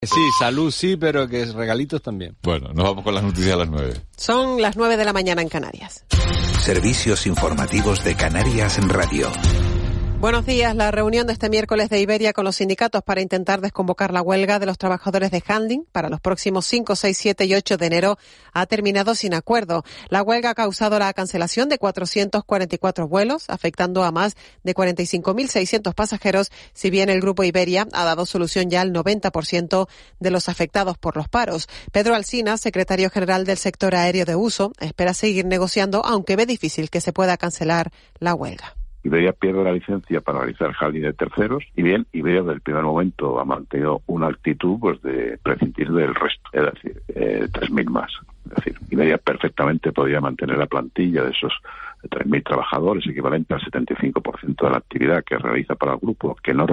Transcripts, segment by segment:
Sí, salud sí, pero que regalitos también. Bueno, nos vamos con las noticias a las nueve. Son las nueve de la mañana en Canarias. Servicios informativos de Canarias en Radio. Buenos días. La reunión de este miércoles de Iberia con los sindicatos para intentar desconvocar la huelga de los trabajadores de handling para los próximos 5, 6, 7 y 8 de enero ha terminado sin acuerdo. La huelga ha causado la cancelación de 444 vuelos, afectando a más de 45.600 pasajeros, si bien el Grupo Iberia ha dado solución ya al 90% de los afectados por los paros. Pedro Alsina, secretario general del sector aéreo de uso, espera seguir negociando, aunque ve difícil que se pueda cancelar la huelga. Iberia pierde la licencia para realizar jardín de terceros y bien, Iberia desde el primer momento ha mantenido una actitud pues de prescindir del resto, es decir, eh, 3.000 más. Es decir, Iberia perfectamente podría mantener la plantilla de esos 3.000 trabajadores, equivalente al 75% de la actividad que realiza para el grupo, que no,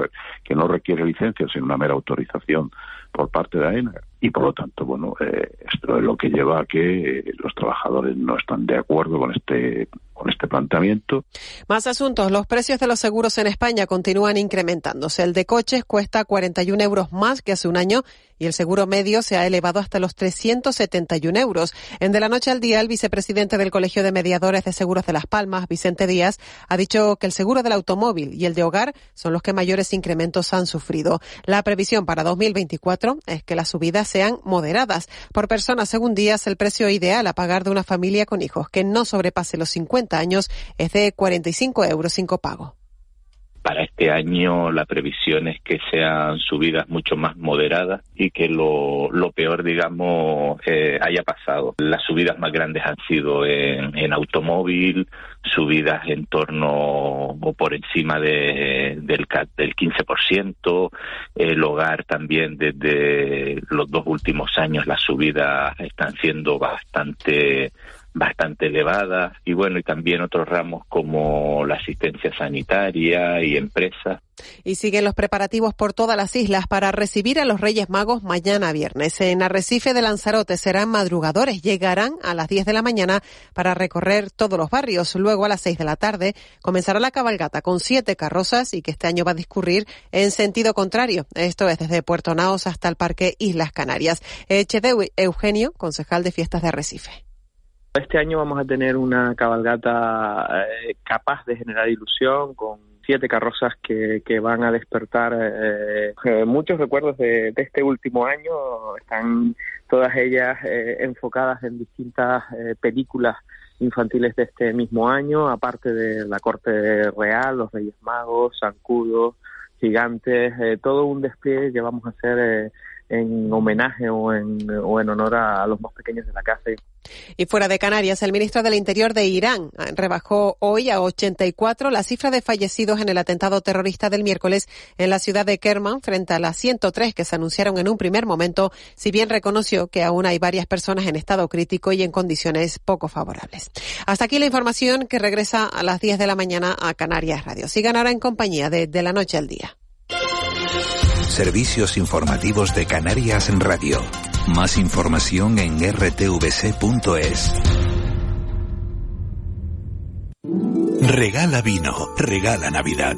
que no requiere licencia, sino una mera autorización por parte de AENA. Y por lo tanto, bueno, eh, esto es lo que lleva a que los trabajadores no están de acuerdo con este con este planteamiento. Más asuntos. Los precios de los seguros en España continúan incrementándose. El de coches cuesta 41 euros más que hace un año y el seguro medio se ha elevado hasta los 371 euros. En De la Noche al Día, el vicepresidente del Colegio de Mediadores de Seguros de Las Palmas, Vicente Díaz, ha dicho que el seguro del automóvil y el de hogar son los que mayores incrementos han sufrido. La previsión para 2024 es que las subidas sean moderadas. Por persona, según Díaz, el precio ideal a pagar de una familia con hijos que no sobrepase los 50 años es de 45 euros sin copago. Para este año la previsión es que sean subidas mucho más moderadas y que lo, lo peor, digamos, eh, haya pasado. Las subidas más grandes han sido en, automóvil, subidas en torno o por encima de, del, del 15%. El hogar también desde los dos últimos años las subidas están siendo bastante bastante elevada y bueno y también otros ramos como la asistencia sanitaria y empresas y siguen los preparativos por todas las islas para recibir a los Reyes Magos mañana viernes. En Arrecife de Lanzarote serán madrugadores. Llegarán a las 10 de la mañana para recorrer todos los barrios. Luego a las 6 de la tarde comenzará la cabalgata con siete carrozas y que este año va a discurrir en sentido contrario. Esto es desde Puerto Naos hasta el Parque Islas Canarias. Echede Eugenio, concejal de fiestas de Arrecife. Este año vamos a tener una cabalgata eh, capaz de generar ilusión con siete carrozas que, que van a despertar eh, eh, muchos recuerdos de, de, este último año. Están todas ellas enfocadas en distintas películas infantiles de este mismo año, aparte de la corte real, los Reyes Magos, Zancudos, Gigantes, todo un despliegue que vamos a hacer en homenaje o en, o en honor a, los más pequeños de la casa. Y fuera de Canarias, el ministro del Interior de Irán rebajó hoy a 84 la cifra de fallecidos en el atentado terrorista del miércoles en la ciudad de Kerman frente a las 103 que se anunciaron en un primer momento, si bien reconoció que aún hay varias personas en estado crítico y en condiciones poco favorables. Hasta aquí la información que regresa a las 10 de la mañana a Canarias Radio. Sigan ahora en compañía de De la Noche al Día. Servicios informativos de Canarias en Radio. Más información en rtvc.es. Regala vino, regala Navidad.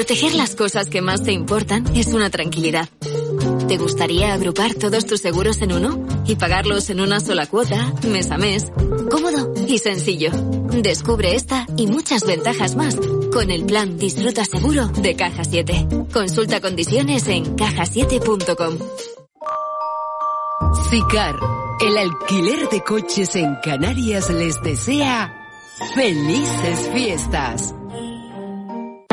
Proteger las cosas que más te importan es una tranquilidad. ¿Te gustaría agrupar todos tus seguros en uno y pagarlos en una sola cuota, mes a mes? Cómodo y sencillo. Descubre esta y muchas ventajas más con el plan Disfruta Seguro de Caja 7. Consulta condiciones en cajasiete.com. CICAR El alquiler de coches en Canarias les desea felices fiestas.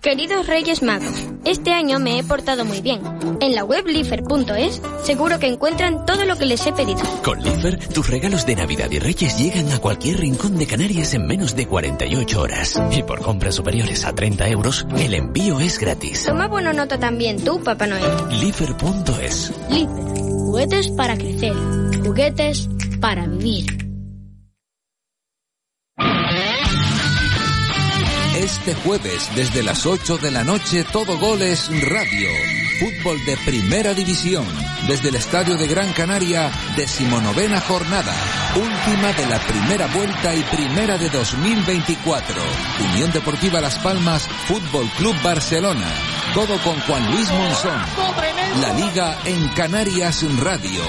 Queridos Reyes Magos, este año me he portado muy bien. En la web lifer.es seguro que encuentran todo lo que les he pedido. Con Lifer, tus regalos de Navidad y Reyes llegan a cualquier rincón de Canarias en menos de 48 horas. Y por compras superiores a 30 euros, el envío es gratis. Toma buena nota también tú, Papá Noel. Lifer.es Lifer, juguetes para crecer, juguetes para vivir. Este jueves, desde las 8 de la noche, Todo Goles Radio. Fútbol de Primera División. Desde el Estadio de Gran Canaria, decimonovena jornada. Última de la primera vuelta y primera de 2024. Unión Deportiva Las Palmas, Fútbol Club Barcelona. Todo con Juan Luis Monzón. La Liga en Canarias Radio.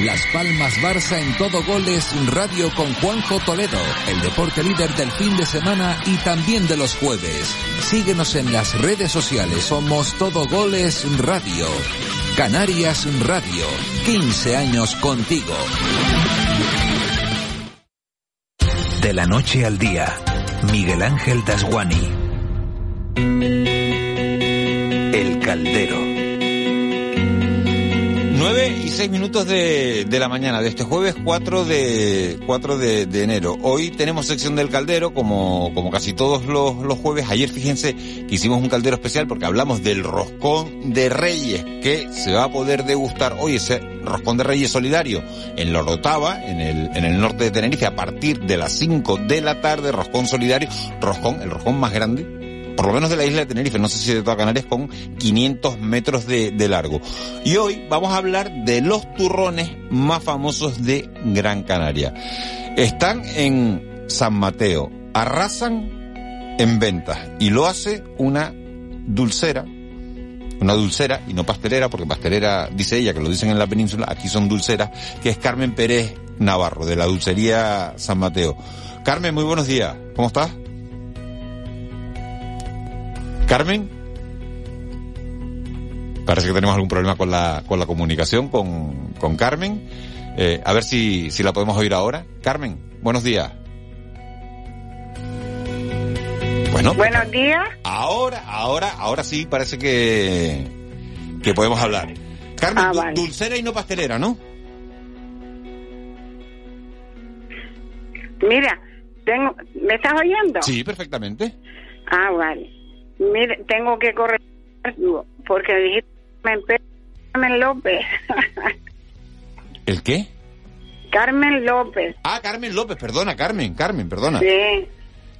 Las Palmas Barça en todo goles radio con Juanjo Toledo. El deporte líder del fin de semana y también de los jueves. Síguenos en las redes sociales. Somos Todo Goles Radio. Canarias Radio. 15 años contigo. De la noche al día. Miguel Ángel Dasguani. Caldero. 9 y 6 minutos de, de, la mañana de este jueves 4 de 4 de, de, enero. Hoy tenemos sección del caldero, como, como casi todos los, los jueves. Ayer fíjense que hicimos un caldero especial porque hablamos del roscón de Reyes, que se va a poder degustar hoy ese roscón de Reyes solidario en Lorotava, en el, en el norte de Tenerife, a partir de las 5 de la tarde, roscón solidario, roscón, el roscón más grande por lo menos de la isla de Tenerife, no sé si de toda Canarias, con 500 metros de, de, largo. Y hoy vamos a hablar de los turrones más famosos de Gran Canaria. Están en San Mateo, arrasan en ventas y lo hace una dulcera, una dulcera y no pastelera, porque pastelera dice ella que lo dicen en la península, aquí son dulceras, que es Carmen Pérez Navarro, de la dulcería San Mateo. Carmen, muy buenos días, ¿cómo estás? Carmen. Parece que tenemos algún problema con la, con la comunicación con, con Carmen. Eh, a ver si, si la podemos oír ahora. Carmen, buenos días. Bueno. Buenos días. Ahora, ahora, ahora sí parece que, que podemos hablar. Carmen, Ah, vale. dulcera y no pastelera, ¿no? Mira, tengo, ¿me estás oyendo? Sí, perfectamente. Ah, vale. Mire, tengo que correr porque dijiste Carmen López. ¿El qué? Carmen López. Ah, Carmen López, perdona, Carmen, Carmen, perdona. Sí,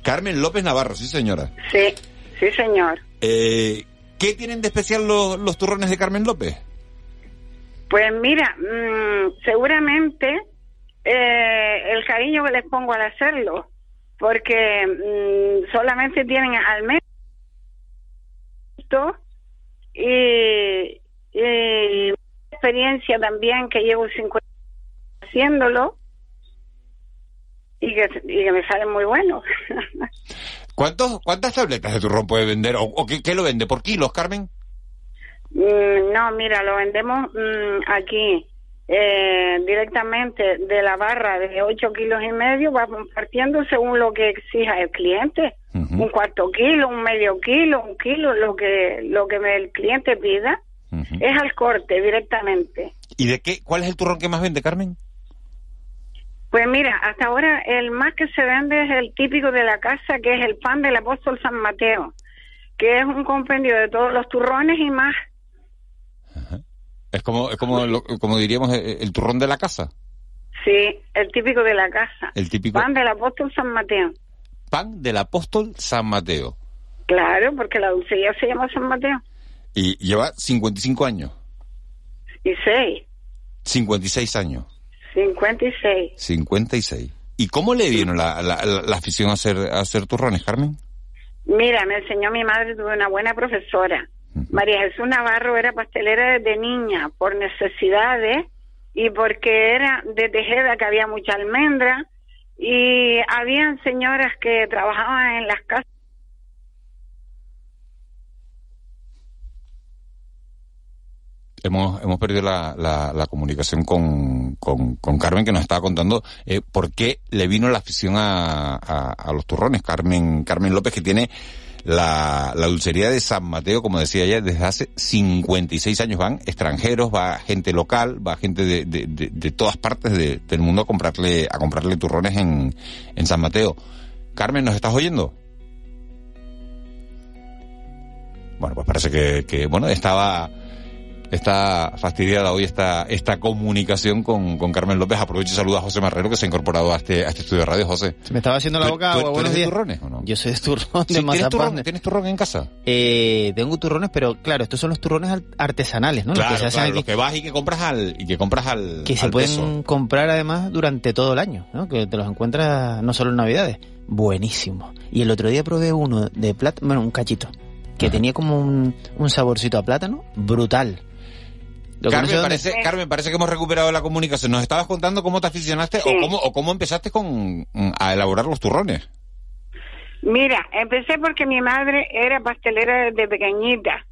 Carmen López Navarro, sí señora. sí, sí, señor. Eh, ¿Qué tienen de especial los, los turrones de Carmen López? Pues mira, mm, seguramente eh, el cariño que les pongo al hacerlo, porque mm, solamente tienen al menos y, y experiencia también que llevo 50 haciéndolo y que, y que me salen muy buenos. ¿Cuántos, ¿Cuántas tabletas de turrón puede vender? ¿O, o qué, qué lo vende? ¿Por kilos, Carmen? Mm, no, mira, lo vendemos mm, aquí eh, directamente de la barra de 8 kilos y medio, vamos partiendo según lo que exija el cliente. Un cuarto kilo, un medio kilo, un kilo, lo que lo que me- el cliente pida. Es al corte directamente. ¿Y de qué? ¿Cuál es el turrón que más vende, Carmen? Pues mira, hasta ahora el más que se vende es el típico de la casa, que es el pan del apóstol San Mateo, que es un compendio de todos los turrones y más. Es como, es como, lo- como diríamos, eh, el turrón de la casa. Sí, el típico de la casa. El típico Pan del apóstol San Mateo. Pan del apóstol San Mateo. Claro, porque la dulcería se llama San Mateo. Y lleva 55 años. Y seis, 56 años. 56. 56. ¿Y cómo le vino la, la, la- la afición a hacer, a hacer turrones, Carmen? Mira, me enseñó mi madre, tuve una buena profesora. María Jesús Navarro era pastelera desde niña por necesidades y porque era de Tejeda que había mucha almendra y habían señoras que trabajaban en las casas hemos, hemos perdido la, comunicación con, con, con, Carmen, que nos estaba contando eh, por qué le vino la afición a, a, a, los turrones. Carmen, Carmen López, que tiene la, la dulcería de San Mateo, como decía ella, desde hace 56 años van extranjeros, va gente local, va gente de, de, de, de todas partes del mundo a comprarle, a comprarle turrones en, en San Mateo. Carmen, ¿nos estás oyendo? Bueno, pues parece que, que bueno, estaba está fastidiada hoy esta, esta comunicación con, con Carmen López. Aprovecho y saludo a José Marrero que se ha incorporado a este, a este estudio de radio. José. Se me estaba haciendo la boca ¿Tú, agua. tú eres de turrones o no? Yo soy de turrón, de Sí, ¿tienes, turrón, ¿Tienes turrón en casa? Eh, tengo turrones, pero claro, estos son los turrones al- artesanales, ¿no? Los Claro, que se hacen claro, aquí, los que vas y que compras al, y que compras al, que se al pueden peso. comprar además durante todo el año, ¿no? Que te los encuentras no solo en Navidades. Buenísimo. Y el otro día probé uno de plátano, bueno, un cachito, que tenía como un, un saborcito a plátano brutal. Lo Carmen, parece, Carmen, parece que hemos recuperado la comunicación. Nos estabas contando cómo te aficionaste Sí. o, cómo, o cómo empezaste con, mm, a elaborar los turrones. Mira, empecé porque mi madre era pastelera desde pequeñita,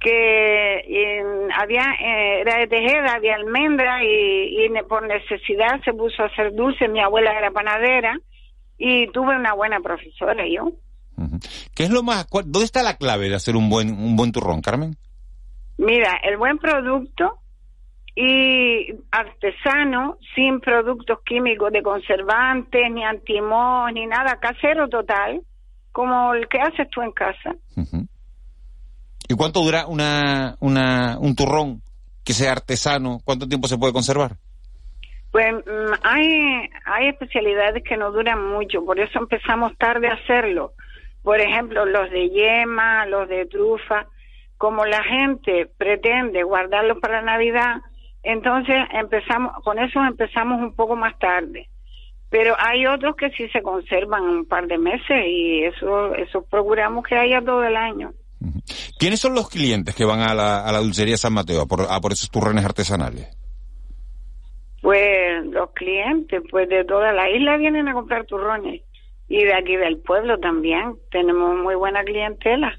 que eh, había eh, era de Tejeda, había almendra y, y ne- por necesidad se puso a hacer dulce. Mi abuela era panadera y tuve una buena profesora yo. ¿Qué es lo más, cuál- dónde está la clave de hacer un buen, un buen turrón, Carmen? Mira, el buen producto y artesano, sin productos químicos de conservantes, ni antimos, ni nada, casero total, como el que haces tú en casa. ¿Y cuánto dura una, una, un turrón que sea artesano? ¿Cuánto tiempo se puede conservar? Pues mm, hay, hay especialidades que no duran mucho, por eso empezamos tarde a hacerlo. Por ejemplo, los de yema, los de trufa, como la gente pretende guardarlos para Navidad, entonces empezamos, con eso empezamos un poco más tarde. Pero hay otros que sí se conservan un par de meses y eso, eso procuramos que haya todo el año. ¿Quiénes son los clientes que van a la, a la dulcería San Mateo a por, a por esos turrones artesanales? Pues los clientes, pues de toda la isla vienen a comprar turrones y de aquí del pueblo también. Tenemos muy buena clientela.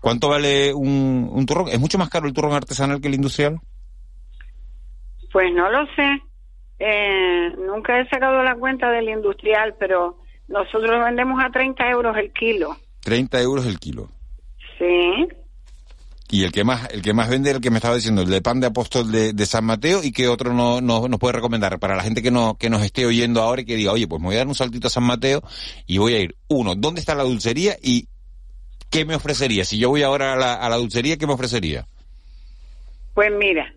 ¿Cuánto vale un, un turrón? ¿Es mucho más caro el turrón artesanal que el industrial? Pues no lo sé. Eh, nunca he sacado la cuenta del industrial, pero nosotros lo vendemos a 30 euros el kilo. 30 euros el kilo. Sí. Y el que más, el que más vende, el que me estaba diciendo, el de pan de apóstol de, de San Mateo, y qué otro no, no- nos puede recomendar para la gente que no, que nos esté oyendo ahora y que diga, oye, pues me voy a dar un saltito a San Mateo y voy a ir, uno, ¿dónde está la dulcería? y qué me ofrecería? Si yo voy ahora a la, a la dulcería, ¿qué me ofrecería? Pues mira,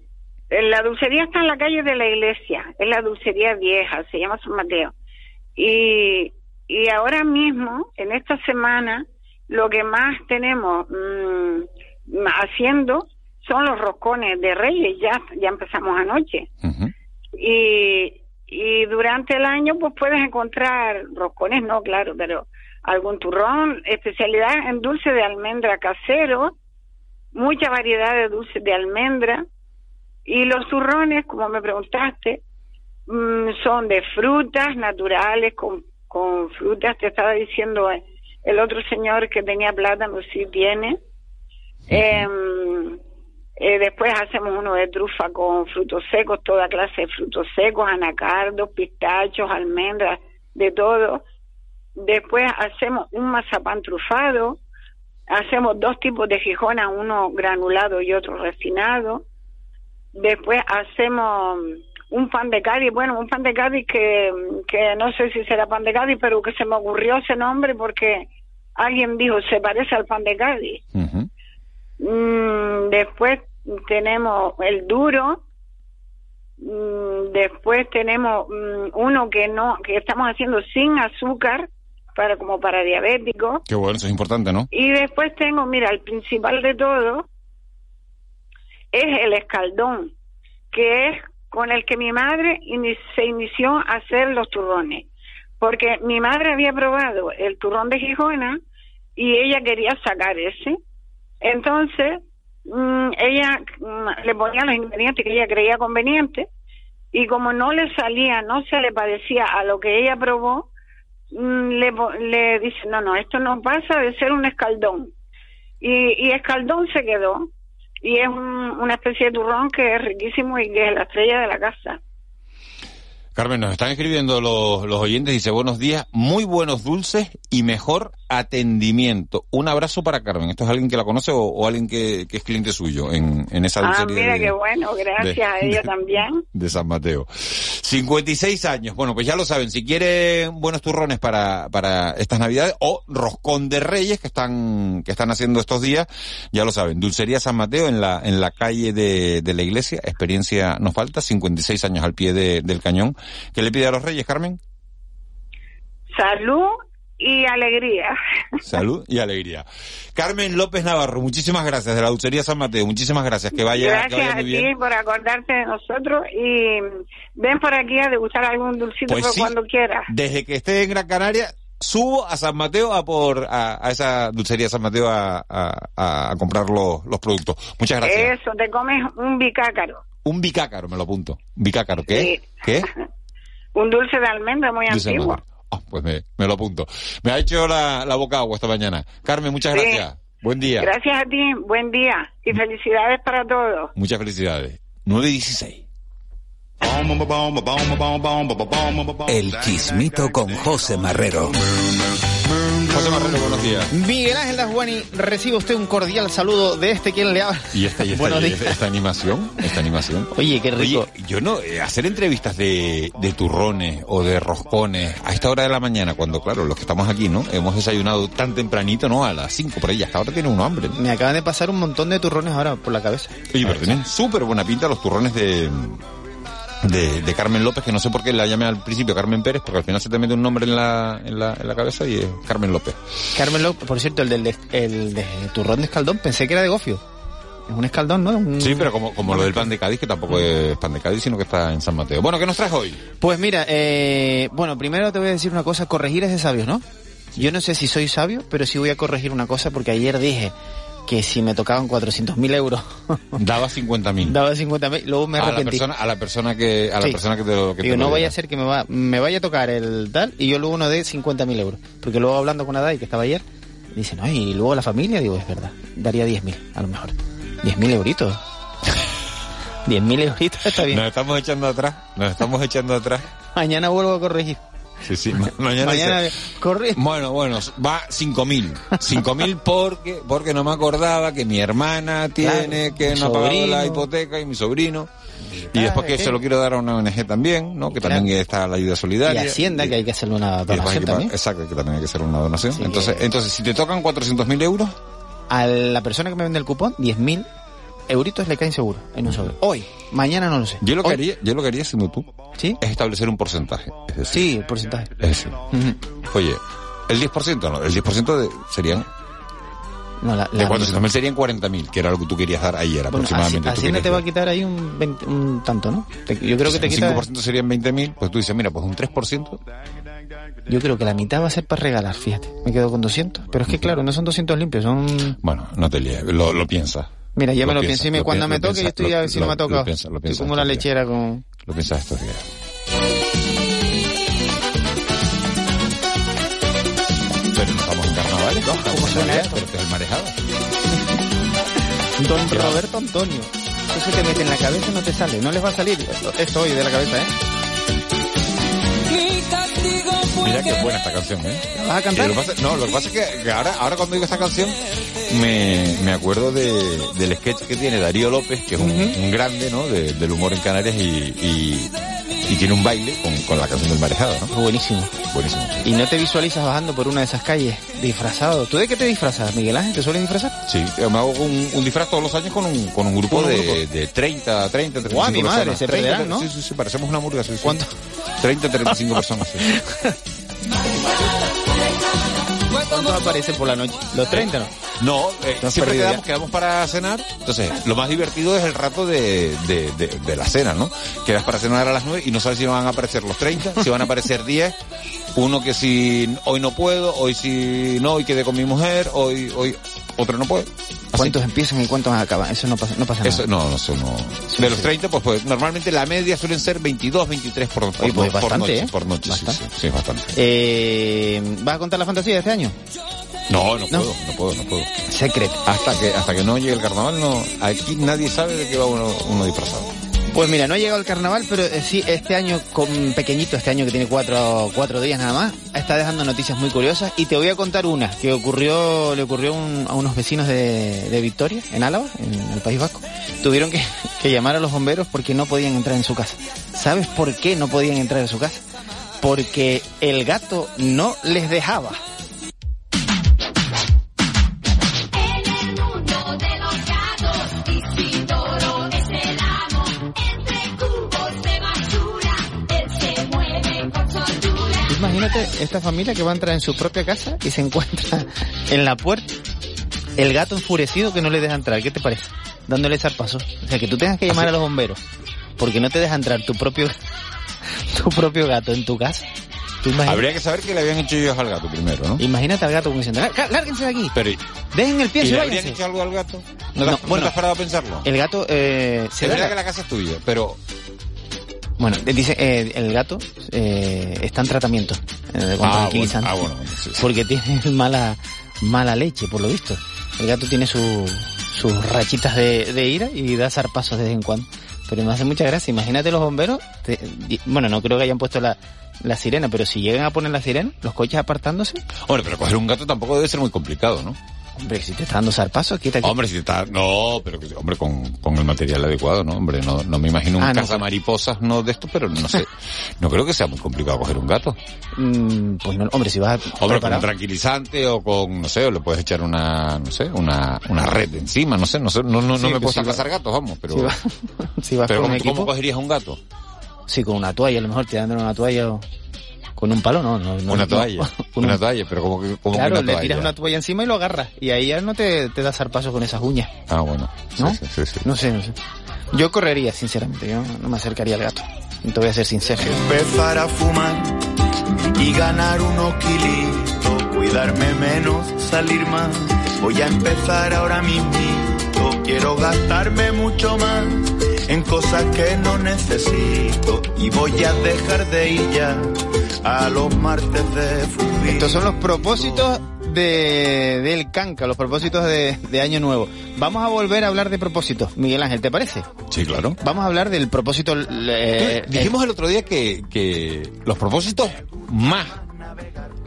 la dulcería está en la calle de la iglesia, es la dulcería vieja, se llama San Mateo. Y, y ahora mismo, en esta semana, lo que más tenemos mm, haciendo son los roscones de Reyes, ya, ya empezamos anoche. Y, y durante el año, pues puedes encontrar roscones, no, claro, pero algún turrón, especialidad en dulce de almendra casero, mucha variedad de dulces de almendra. Y los turrones, como me preguntaste, mm, son de frutas naturales, con, con frutas, te estaba diciendo eh, el otro señor que tenía plátano, sí tiene. Em, eh, después hacemos uno de trufa con frutos secos, toda clase de frutos secos, anacardos, pistachos, almendras, de todo. Después hacemos un mazapán trufado, hacemos dos tipos de gijona, uno granulado y otro refinado. Después hacemos un pan de Cádiz, bueno, un pan de Cádiz que, que no sé si será pan de Cádiz, pero que se me ocurrió ese nombre porque alguien dijo, se parece al pan de Cádiz. Mm, después tenemos el duro. Mm, después tenemos mm, uno que no, que estamos haciendo sin azúcar, para como para diabéticos. Qué bueno, eso es importante, ¿no? Y después tengo, mira, el principal de todo es el escaldón, que es con el que mi madre se inició a hacer los turrones. Porque mi madre había probado el turrón de Gijona y ella quería sacar ese. Entonces, mm, ella mm, le ponía los ingredientes que ella creía convenientes y como no le salía, no se le parecía a lo que ella probó, le, po- le dice, no, no, esto no pasa de ser un escaldón. Y, y escaldón se quedó. Y es un- una especie de turrón que es riquísimo y que es la estrella de la casa. Carmen, nos están escribiendo los, los oyentes, dice buenos días, muy buenos dulces y mejor atendimiento. Un abrazo para Carmen. ¿Esto es alguien que la conoce o, o alguien que, que es cliente suyo en, en esa Ah, mira de, qué bueno, gracias de- a ella de- también. de San Mateo? 56 años. Bueno, pues ya lo saben, si quieren buenos turrones para, para estas navidades o roscón de reyes que están, que están haciendo estos días, ya lo saben. Dulcería San Mateo en la, en la calle de, de la iglesia. Experiencia nos falta, 56 años al pie de- del cañón. ¿Qué le pide a los reyes, Carmen? Salud y alegría. Salud y alegría. Carmen López Navarro, muchísimas gracias de la Dulcería San Mateo. Muchísimas gracias. Que vaya, que Gracias vaya a muy ti bien. por acordarte de nosotros y ven por aquí a degustar algún dulcito Pues sí. cuando quieras. Desde que esté en Gran Canaria, subo a San Mateo a por a, a esa dulcería San Mateo a, a- a comprar los, los productos. Muchas gracias. Eso, te comes un bicácaro, Un bicácaro, me lo apunto. ¿Bicácaro qué? Sí. ¿Qué? un dulce de almendra muy Dulce antiguo. almendra. Ah, pues me, me lo apunto. Me ha hecho la, la boca agua esta mañana. Carmen, muchas Sí. gracias. Buen día. Gracias a ti, buen día y felicidades para todos. Muchas felicidades. 9 y 16. El Chismito con José Marrero. José Marrero, buenos días. Miguel Ángel Dasguani, recibe usted un cordial saludo de este quien le habla. Y esta, y esta, Buenos y días. esta, esta animación, esta animación. Oye, qué rico. Oye, yo no, eh, hacer entrevistas de, de turrones o de roscones a esta hora de la mañana, cuando claro, los que estamos aquí, ¿no? Hemos desayunado tan tempranito, ¿no? A las 5 por ahí, hasta ahora tiene uno hambre. ¿no? Me acaban de pasar un montón de turrones ahora por la cabeza. Oye, pero tienen súper buena pinta los turrones de, de, de Carmen López, que no sé por qué la llamé al principio Carmen Pérez, porque al final se te mete un nombre en la, en la, en la cabeza y es Carmen López. Carmen López, por cierto, el del de, el de turrón de escaldón, pensé que era de gofio. Es un escaldón, ¿no? Un- Sí, pero como, como lo del pan de Cádiz, que tampoco es pan de Cádiz, sino que está en San Mateo. Bueno, ¿qué nos traes hoy? Pues mira, eh, bueno, primero te voy a decir una cosa, corregir es de sabios, ¿no? Yo no sé si soy sabio, pero sí voy a corregir una cosa porque ayer dije que si me tocaban 400.000 euros Daba 50.000. daba 50.000, luego me a la arrepentí. persona a la persona que a la Sí. persona que te lo que te Digo, lo no vaya a ser que me, va, me vaya a tocar el tal y yo luego no dé 50.000 euros. Porque luego hablando con Adai, que estaba ayer, dice, no, y luego la familia, digo, es verdad, daría 10.000 a lo mejor. 10.000 euritos. 10.000 euritos está bien. nos estamos echando atrás nos estamos echando atrás Mañana vuelvo a corregir. Sí sí ma- mañana, Mañana dice- corre. bueno bueno va 5.000 5.000 porque porque no me acordaba que mi hermana tiene Claro, que no sobrino. la hipoteca y mi sobrino y después que ¿qué? se lo quiero dar a una ONG también no que Claro. también está la ayuda Y solidaria Hacienda, que hay que hacerle una Y donación que también. exacto que también hay que hacer una donación entonces que- entonces si te tocan 400.000 euros A la persona que me vende el cupón, 10.000 euritos le caen seguro en un sobre. Hoy, mañana no lo sé. yo lo que haría yo lo que haría siendo tú ¿Sí? es establecer un porcentaje es decir, Sí, el porcentaje. es decir. Oye, el 10% no, el 10% de, serían, No, la, de la- 400.000 serían 40.000, que era lo que tú querías dar ayer Bueno, aproximadamente. Tú Hacienda querías te va a quitar ahí un, 20 un tanto, ¿no? Te- yo creo que te el quita... 5% serían 20.000, pues tú dices, mira, pues un 3%. Yo creo que la mitad va a ser para regalar, fíjate. Me quedo con 200. Pero es que claro, no son 200 limpios, son... Bueno, no te líes, lo, lo piensas. Mira, ya me lo pienso y cuando me toque, yo estoy lo- a ver si no me ha tocado. Estoy como la estos días. lechera con... Lo piensas estos días. Pero no estamos en carnavales, ¿no? En pero este es el marejado. Don Roberto Antonio. Eso se te mete en la cabeza y no te sale. No les va a salir esto hoy de la cabeza, ¿eh? Mira qué buena esta canción, ¿eh? ¿La vas a cantar? Y lo que pasa- no, lo que pasa es que, que ahora, ahora cuando digo esta canción me, me acuerdo de, del sketch que tiene Darío López, que es un, un grande, ¿no? De- del humor en Canarias y, y, y tiene un baile con, con la canción del marejado, ¿no? Buenísimo. Buenísimo. Y no te visualizas bajando por una de esas calles disfrazado. ¿Tú de qué te disfrazas, Miguel Ángel? ¿Te sueles disfrazar? Sí, me hago un, un disfraz todos los años con un, con un grupo, Con un de, grupo. de 30, 30, 35 Guau, mi madre, personas. se 30, perderán, ¿no? Sí, sí, sí, parecemos una murga, sí, sí. ¿Cuánto? 30, 35 personas, sí. ¿Cuántos aparecen por la noche? ¿Los 30 no? No, eh, siempre quedamos, quedamos para cenar. Entonces, lo más divertido es el rato de, de, de, de la cena, ¿no? Quedas para cenar a las 9 y no sabes si van a aparecer los 30, si van a aparecer 10. Uno que si hoy no puedo, hoy si no, hoy quedé con mi mujer, hoy, hoy otro no puede. ¿Cuántos empiezan y cuántos acaban? Eso no pasa, no pasa Eso, nada. no, no, eso no. De los 30, pues, pues, normalmente la media suelen ser 22, 23 por, por, Oye, pues por bastante, noche. ¿eh? Por noche, sí, sí, sí, bastante. Eh, ¿Vas a contar la fantasía de este año? No, no, ¿No? puedo, no puedo, no puedo. Secret. Hasta que, hasta que no llegue el carnaval, no, aquí nadie sabe de qué va uno, uno disfrazado. Pues mira, no ha llegado el carnaval, pero eh, sí, este año con pequeñito, este año que tiene cuatro, cuatro días nada más, está dejando noticias muy curiosas y te voy a contar una que ocurrió, le ocurrió un- a unos vecinos de, de Victoria, en Álava, en el País Vasco. Tuvieron que, que llamar a los bomberos porque no podían entrar en su casa. ¿Sabes por qué no podían entrar en su casa? Porque el gato no les dejaba. Imagínate esta familia que va a entrar en su propia casa y se encuentra en la puerta el gato enfurecido que no le deja entrar. ¿Qué te parece? Dándole zarpazos. O sea, que tú tengas que llamar a los bomberos porque no te deja entrar tu propio tu propio gato en tu casa. Habría que saber que le habían hecho ellos al gato primero, ¿no? Imagínate al gato como diciendo, "Lá- lárguense de aquí, Pero, dejen el pie ¿y le habrían váyanse". hecho algo al gato? ¿No, No, te, has- no bueno. te has parado a pensarlo? El gato eh, se da verdad que la casa es tuya, pero Bueno, dice eh, el gato eh, está en tratamiento eh, con Ah, bueno, ah, bueno, sí, sí. Porque tiene mala mala leche, por lo visto. El gato tiene su, sus rachitas de, de ira y da zarpazos de vez en cuando. Pero me hace mucha gracia. Imagínate los bomberos. te- bueno, no creo que hayan puesto la, la sirena, pero si llegan a poner la sirena, los coches apartándose. Hombre, pero coger un gato tampoco debe ser muy complicado, ¿no? Hombre, si te está dando zarpazos, quítate. Hombre, si te está... No, pero que, hombre, con, con el material adecuado, ¿no? Hombre, no, no me imagino un Ah, no, mariposas, no de esto, pero no sé. No creo que sea muy complicado coger un gato. Mm, pues no, hombre, si vas a Hombre, con un tranquilizante o con, no sé, o le puedes echar una, no sé, una, una red encima, no sé, no sé, no, no, Sí, no me puedo si va- cazar gatos, vamos, pero... si vas, si vas pero con ¿cómo, equipo, ¿cómo cogerías un gato? sí, con una toalla, a lo mejor tirándole una toalla o con un palo, no, no, no Una toalla, con una un- toalla, pero como que, como que Claro, una le toalla. tiras una toalla encima y lo agarras. Y ahí ya no te, te da zarpazo con esas uñas. Ah, bueno. Sí, ¿No? sí, sí, sí. No sé, no sé. Yo correría, sinceramente. Yo no me acercaría al gato. Te voy a ser sincero. empezar a fumar y ganar unos kilitos, cuidarme menos, salir más. Voy a empezar ahora mismo, quiero gastarme mucho más en cosas que no necesito y voy a dejar de ir ya a los martes de fumir. Estos son los propósitos de, del canca, los propósitos de, de Año Nuevo. Vamos a volver a hablar de propósitos. Miguel Ángel, ¿te parece? Sí, claro. Vamos a hablar del propósito... eh, Dijimos el otro día que, que los propósitos más,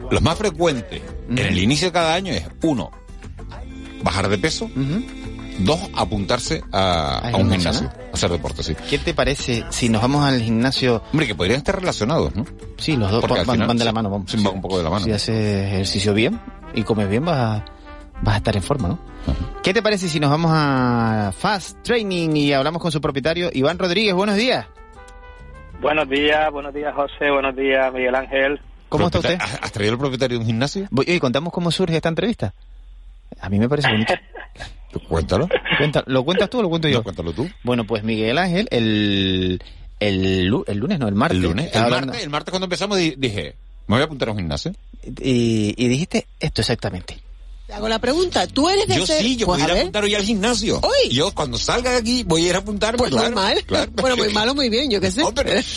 los más frecuentes en el inicio de cada año es uno, bajar de peso, dos, apuntarse a, un gimnasio, a hacer deporte, sí. ¿Qué te parece si nos vamos al gimnasio? Hombre, que podrían estar relacionados, ¿no? Sí, los dos van, al van- final van de la mano, vamos. sí, van un poco de la mano. Si haces ejercicio bien y comes bien, vas a, vas a estar en forma, ¿no? ¿Qué te parece si nos vamos a Fast Training y hablamos con su propietario, Iván Rodríguez? Buenos días. Buenos días, buenos días José, buenos días Miguel Ángel. ¿Cómo está usted? ¿Has traído el propietario de un gimnasio? Voy- Oye, contamos cómo surge esta entrevista. A mí me parece bonito. Cuéntalo. ¿Lo cuentas tú o lo cuento yo? No, cuéntalo tú. Bueno, pues Miguel Ángel, el, el, el lunes, no, el martes. El lunes, el hablando- martes, el martes cuando empezamos di- dije, me voy a apuntar a un gimnasio. y, y dijiste esto exactamente. Te hago la pregunta, ¿tú eres de Yo sí, yo Pues voy a ir a apuntar hoy al gimnasio. Yo cuando salga de aquí voy a ir a apuntarme. Pues claro, muy mal. claro. Bueno, muy malo, muy bien, yo qué sé.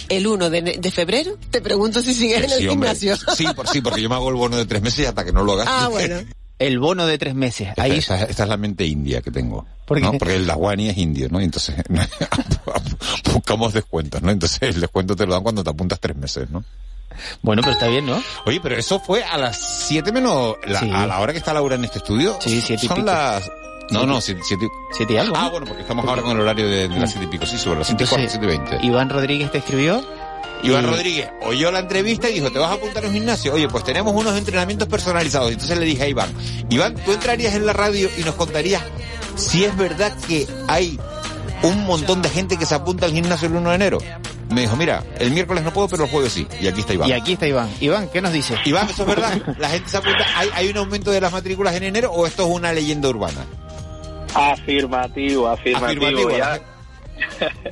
El 1 de, de febrero, te pregunto si sigues en el Sí, hombre. gimnasio. Sí, por, sí, porque yo me hago el bono de tres meses y hasta que no lo haga. Ah, bueno. El bono de tres meses. Esta, Ahí esta- esta es la mente india que tengo. ¿Por qué? ¿no? Porque el Dawani es indio, ¿no? Entonces buscamos descuentos, ¿no? Entonces el descuento te lo dan cuando te apuntas tres meses, ¿no? Bueno, pero está bien, ¿no? Oye, pero eso fue a las siete menos... la- Sí. A la hora que está Laura en este estudio. Sí, siete y Son pico. las... No, no, siete, siete, siete y algo. Ah, bueno, porque estamos ahora con el horario de, de las siete y pico. Sí, sobre las siete y cuarto, siete y veinte. Iván Rodríguez te escribió. Iván y- Rodríguez oyó la entrevista y dijo, ¿te vas a apuntar a un gimnasio? Oye, pues tenemos unos entrenamientos personalizados. Entonces le dije a Iván, Iván, ¿tú entrarías en la radio y nos contarías si es verdad que hay un montón de gente que se apunta al gimnasio el 1 de enero? Me dijo, mira, el miércoles no puedo, pero el jueves sí. Y aquí está Iván. Y aquí está Iván. Iván, ¿qué nos dice? Iván, ¿eso es verdad? ¿La gente se apunta? ¿Hay, ¿Hay un aumento de las matrículas en enero o esto es una leyenda urbana? Afirmativo, afirmativo. Afirmativo, ya,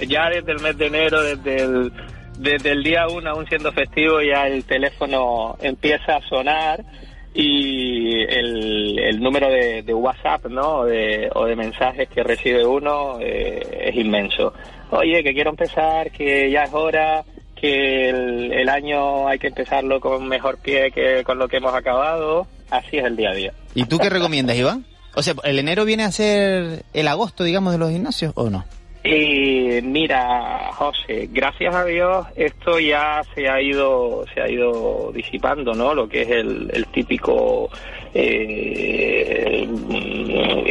ya desde el mes de enero, desde el, desde el día 1, aún siendo festivo, ya el teléfono empieza a sonar y el, el número de, de WhatsApp ¿no? de, o de mensajes que recibe uno eh, es inmenso. Oye, que quiero empezar, que ya es hora, que el, el año hay que empezarlo con mejor pie que con lo que hemos acabado. Así es el día a día. ¿Y tú qué recomiendas, Iván? O sea, ¿el enero viene a ser el agosto, digamos, de los gimnasios o no? Eh, mira, José, gracias a Dios esto ya se ha ido se ha ido disipando, ¿no? Lo que es el, el típico eh,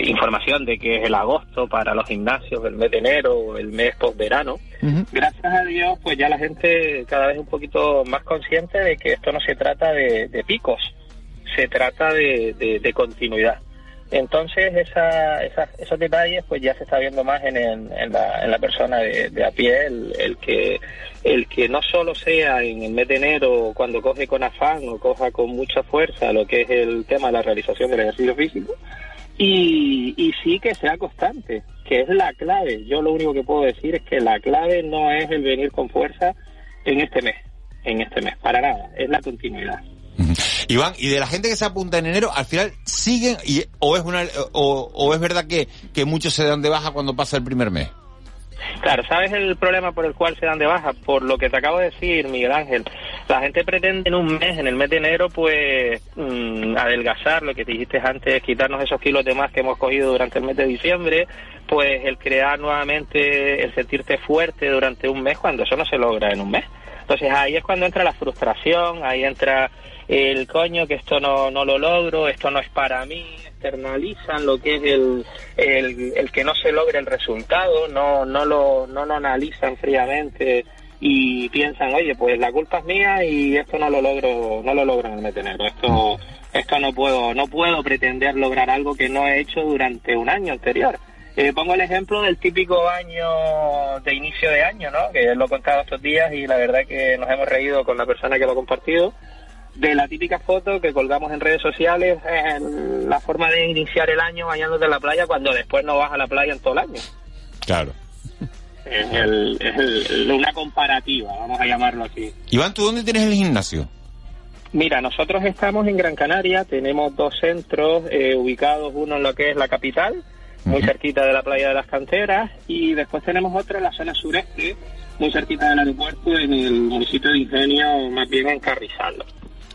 información de que es el agosto para los gimnasios, el mes de enero o el mes postverano. Gracias a Dios, pues ya la gente cada vez un poquito más consciente de que esto no se trata de, de picos, se trata de, de- de continuidad. Entonces, esa, esa- esos detalles pues ya se está viendo más en, el- en la, en la persona de, de a pie, el, el que el que no solo sea en el mes de enero cuando coge con afán o coja con mucha fuerza lo que es el tema de la realización del ejercicio físico, y, y sí que sea constante, que es la clave. Yo lo único que puedo decir es que la clave no es el venir con fuerza en este mes, en este mes, para nada, es la continuidad. Iván, y de la gente que se apunta en enero, al final siguen, y, o es una, o, o es verdad que, que muchos se dan de baja cuando pasa el primer mes. Claro, ¿sabes el problema por el cual se dan de baja? Por lo que te acabo de decir, Miguel Ángel. La gente pretende en un mes, en el mes de enero, pues mm, adelgazar, lo que te dijiste antes, quitarnos esos kilos de más que hemos cogido durante el mes de diciembre, pues el crear nuevamente, el sentirte fuerte durante un mes, cuando eso no se logra en un mes. Entonces ahí es cuando entra la frustración, ahí entra el coño que esto no, no lo logro, esto no es para mí, externalizan lo que es el, el, que no se logre el resultado, no, no, lo, no lo analizan fríamente y piensan, oye, pues la culpa es mía y esto no lo logro, no lo logro en el mes de enero. Esto, esto no puedo, no puedo pretender lograr algo que no he hecho durante un año anterior. Eh, pongo el ejemplo del típico año de inicio de año, ¿no? Que lo he contado estos días y la verdad que nos hemos reído con la persona que lo ha compartido. De la típica foto que colgamos en redes sociales, en la forma de iniciar el año bañándote en la playa cuando después no vas a la playa en todo el año. Claro. Es, el- es el- una comparativa, vamos a llamarlo así. Iván, ¿tú dónde tienes el gimnasio? Mira, nosotros estamos en Gran Canaria, tenemos dos centros eh, ubicados, uno en lo que es la capital, muy cerquita de la playa de las canteras, y después tenemos otro en la zona sureste, muy cerquita del aeropuerto, en el municipio de Ingenio, más bien en Carrizal.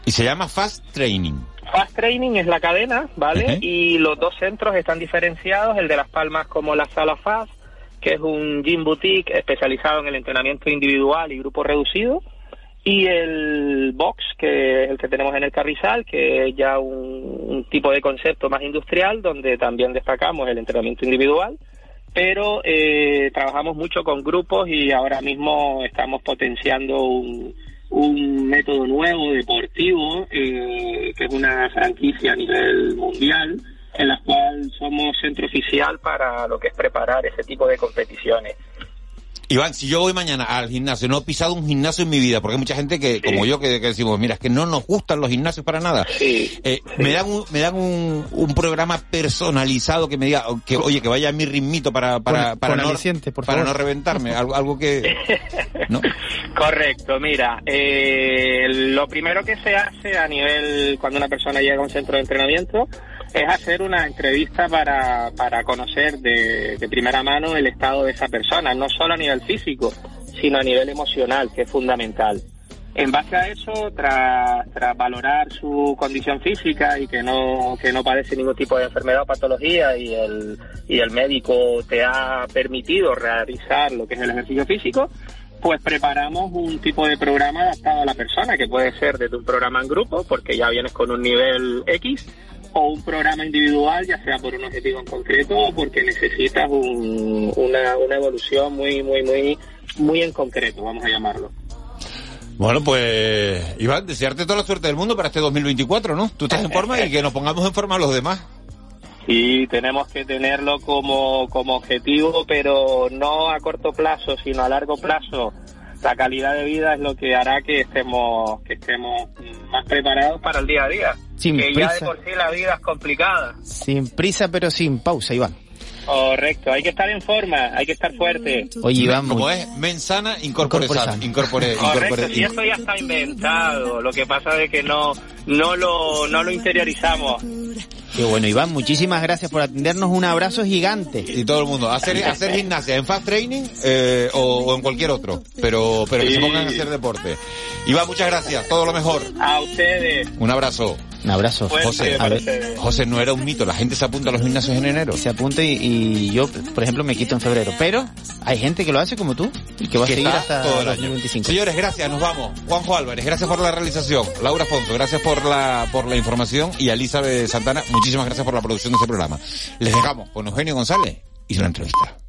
Y se llama Fast Training. Fast Training es la cadena, ¿vale? Y los dos centros están diferenciados, el de Las Palmas como la Sala Fast, que es un gym boutique especializado en el entrenamiento individual y grupo reducido, y el Box, que es el que tenemos en el Carrizal, que es ya un, un tipo de concepto más industrial, donde también destacamos el entrenamiento individual, pero eh, trabajamos mucho con grupos y ahora mismo estamos potenciando un, un método nuevo deportivo, eh, que es una franquicia a nivel mundial, en la cual somos centro oficial para lo que es preparar ese tipo de competiciones. Iván, si yo voy mañana al gimnasio, no he pisado un gimnasio en mi vida, porque hay mucha gente que, como yo, que, que decimos, mira, es que no nos gustan los gimnasios para nada. Eh, Me dan, un, me dan un, un programa personalizado que me diga, que oye, que vaya a mi ritmito para, para, Con- para, con no, aliciente, por para favor. no reventarme, algo, algo que... Correcto, mira, eh, lo primero que se hace a nivel, cuando una persona llega a un centro de entrenamiento, es hacer una entrevista para, para conocer de, primera mano el estado de esa persona, no solo a nivel físico, sino a nivel emocional, que es fundamental. En base a eso, tras, tras valorar su condición física y que no, que no padece ningún tipo de enfermedad o patología y el, y el médico te ha permitido realizar lo que es el ejercicio físico, pues preparamos un tipo de programa adaptado a la persona, que puede ser desde un programa en grupo, porque ya vienes con un nivel X, o un programa individual, ya sea por un objetivo en concreto o porque necesitas un- una, una evolución muy, muy, muy, muy en concreto, vamos a llamarlo. Bueno, pues, Iván, desearte toda la suerte del mundo para este 2024, ¿no? Tú estás en forma y que nos pongamos en forma los demás. Sí, tenemos que tenerlo como, como objetivo, pero no a corto plazo, sino a largo plazo. La calidad de vida es lo que hará que estemos, que estemos más preparados para el día a día. Sin que ya de por sí la vida es complicada. Sin prisa, pero sin pausa, Iván. Correcto, hay que estar en forma, hay que estar fuerte. Oye, Iván, Como es mensana, incorpore san. Incorpore, Correcto, incorpore. si esto ya está inventado, lo que pasa es que no, no lo, no lo interiorizamos. Qué bueno, Iván, muchísimas gracias por atendernos. Un abrazo gigante. Y todo el mundo, hacer, hacer gimnasia en fast training eh, o, o en cualquier otro, pero, pero que se pongan a hacer deporte. Iván, muchas gracias, todo lo mejor. A ustedes. Un abrazo. Un abrazo. José, A ver, José, no era un mito, la gente se apunta a los gimnasios en enero. se apunta y, y yo, por ejemplo, me quito en febrero. Pero hay gente que lo hace como tú y que va a seguir hasta todo el año. 2025. Señores, gracias, nos vamos. Juanjo Álvarez, gracias por la realización. Laura Fonso, gracias por la, por la información. Y a Elizabeth Santana, muchísimas gracias por la producción de este programa. Les dejamos con Eugenio González y su entrevista.